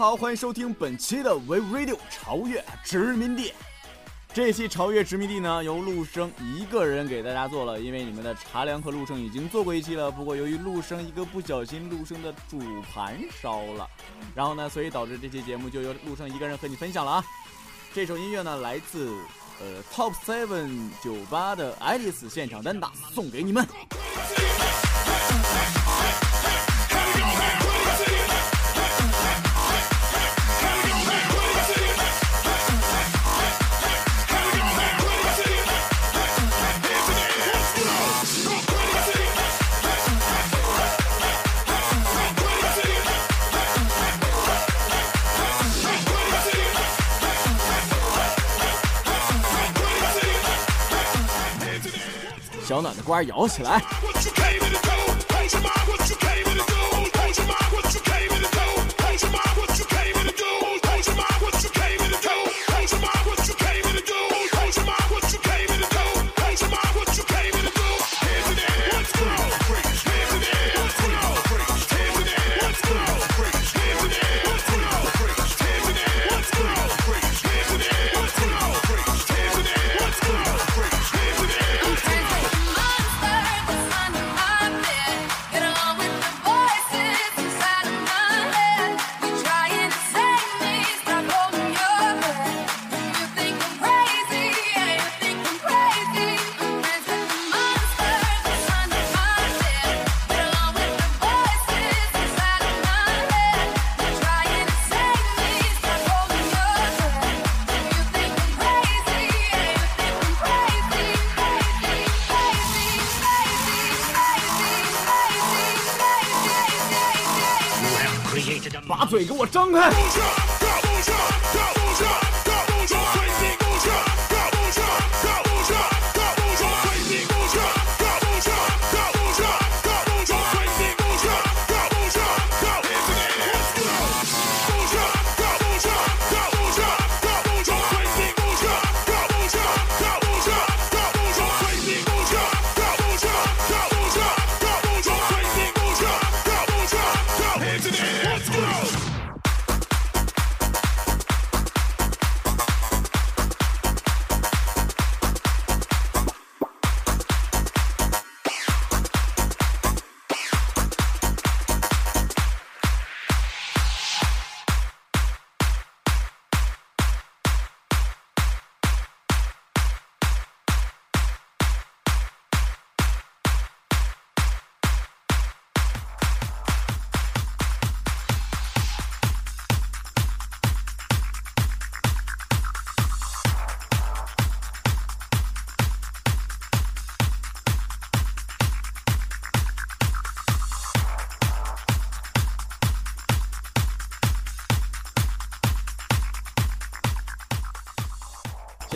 好，欢迎收听本期的 We Radio 超越殖民地。这期超越殖民地呢，由陆生一个人给大家做了，因为你们的茶凉和陆生已经做过一期了。不过由于陆生一个不小心，陆生的主盘烧了，然后呢，所以导致这期节目就由陆生一个人和你分享了啊。这首音乐呢，来自呃 Top Seven 酒吧的爱丽丝现场单打，送给你们。暖暖的瓜摇起来。嘴给我张开！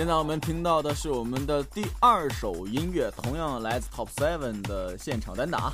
现在我们听到的是我们的第二首音乐，同样来自 Top Seven 的现场单打。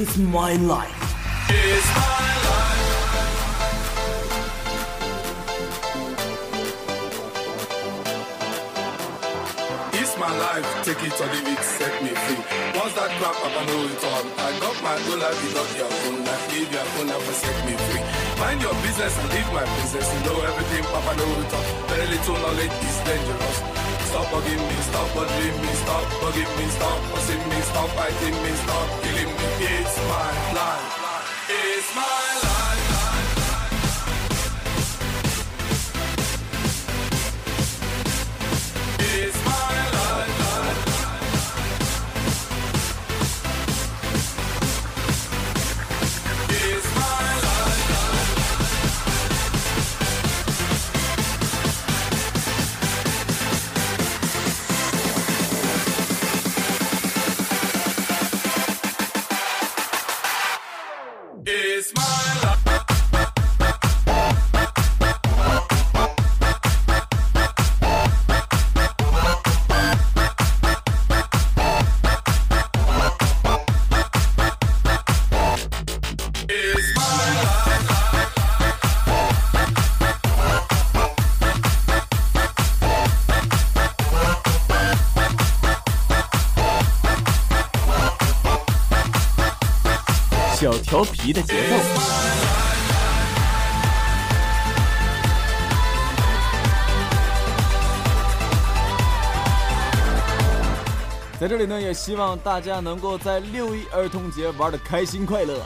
It's my life. It's my life. It's my life, take it or leave it, set me free. Once that crap up, I know it all. I got my own life, you got your own life. Leave your own life set me free. Mind your business and leave my business. You know everything, Papa know it all. Very little knowledge is dangerous. Stop bugging me, stop bothering me, stop bugging me, stop fussing me, stop fighting me, stop killing me. It's my life. It's my life. 小调皮的节奏。在这里呢，也希望大家能够在六一儿童节玩的开心快乐。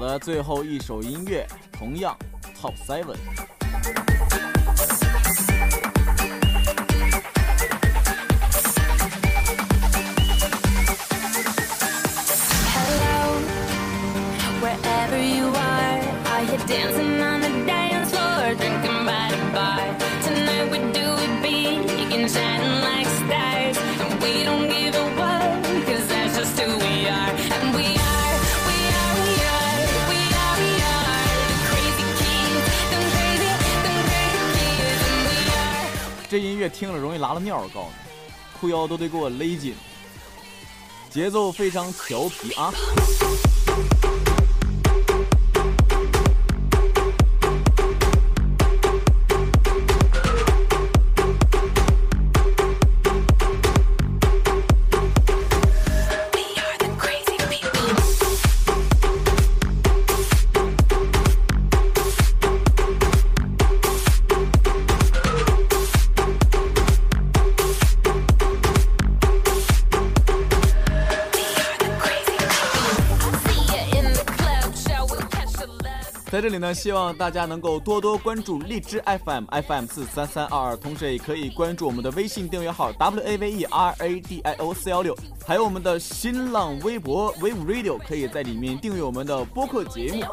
的最后一首音乐，同样 Top Seven。这音乐听了容易拉了尿，我告诉你，裤腰都得给我勒紧，节奏非常调皮啊。在这里呢，希望大家能够多多关注荔枝 FM FM 四三三二二，同时也可以关注我们的微信订阅号 W A V E R A D I O 四幺六，还有我们的新浪微博 Wave Radio，可以在里面订阅我们的播客节目。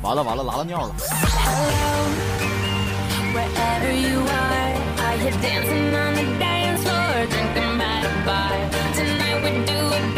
完了完了，拉了尿了。Dancing on the dance floor, drinking by the bar. Tonight we do it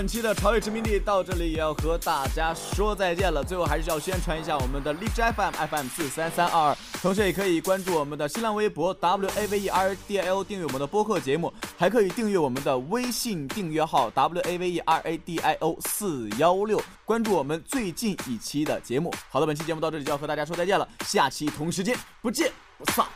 本期的超越殖民地到这里也要和大家说再见了。最后还是要宣传一下我们的荔枝 FM FM 四三三二二，同时也可以关注我们的新浪微博 W A V E R A D I O，订阅我们的播客节目，还可以订阅我们的微信订阅号 W A V E R A D I O 四幺六，关注我们最近一期的节目。好的，本期节目到这里就要和大家说再见了，下期同时间不见不散。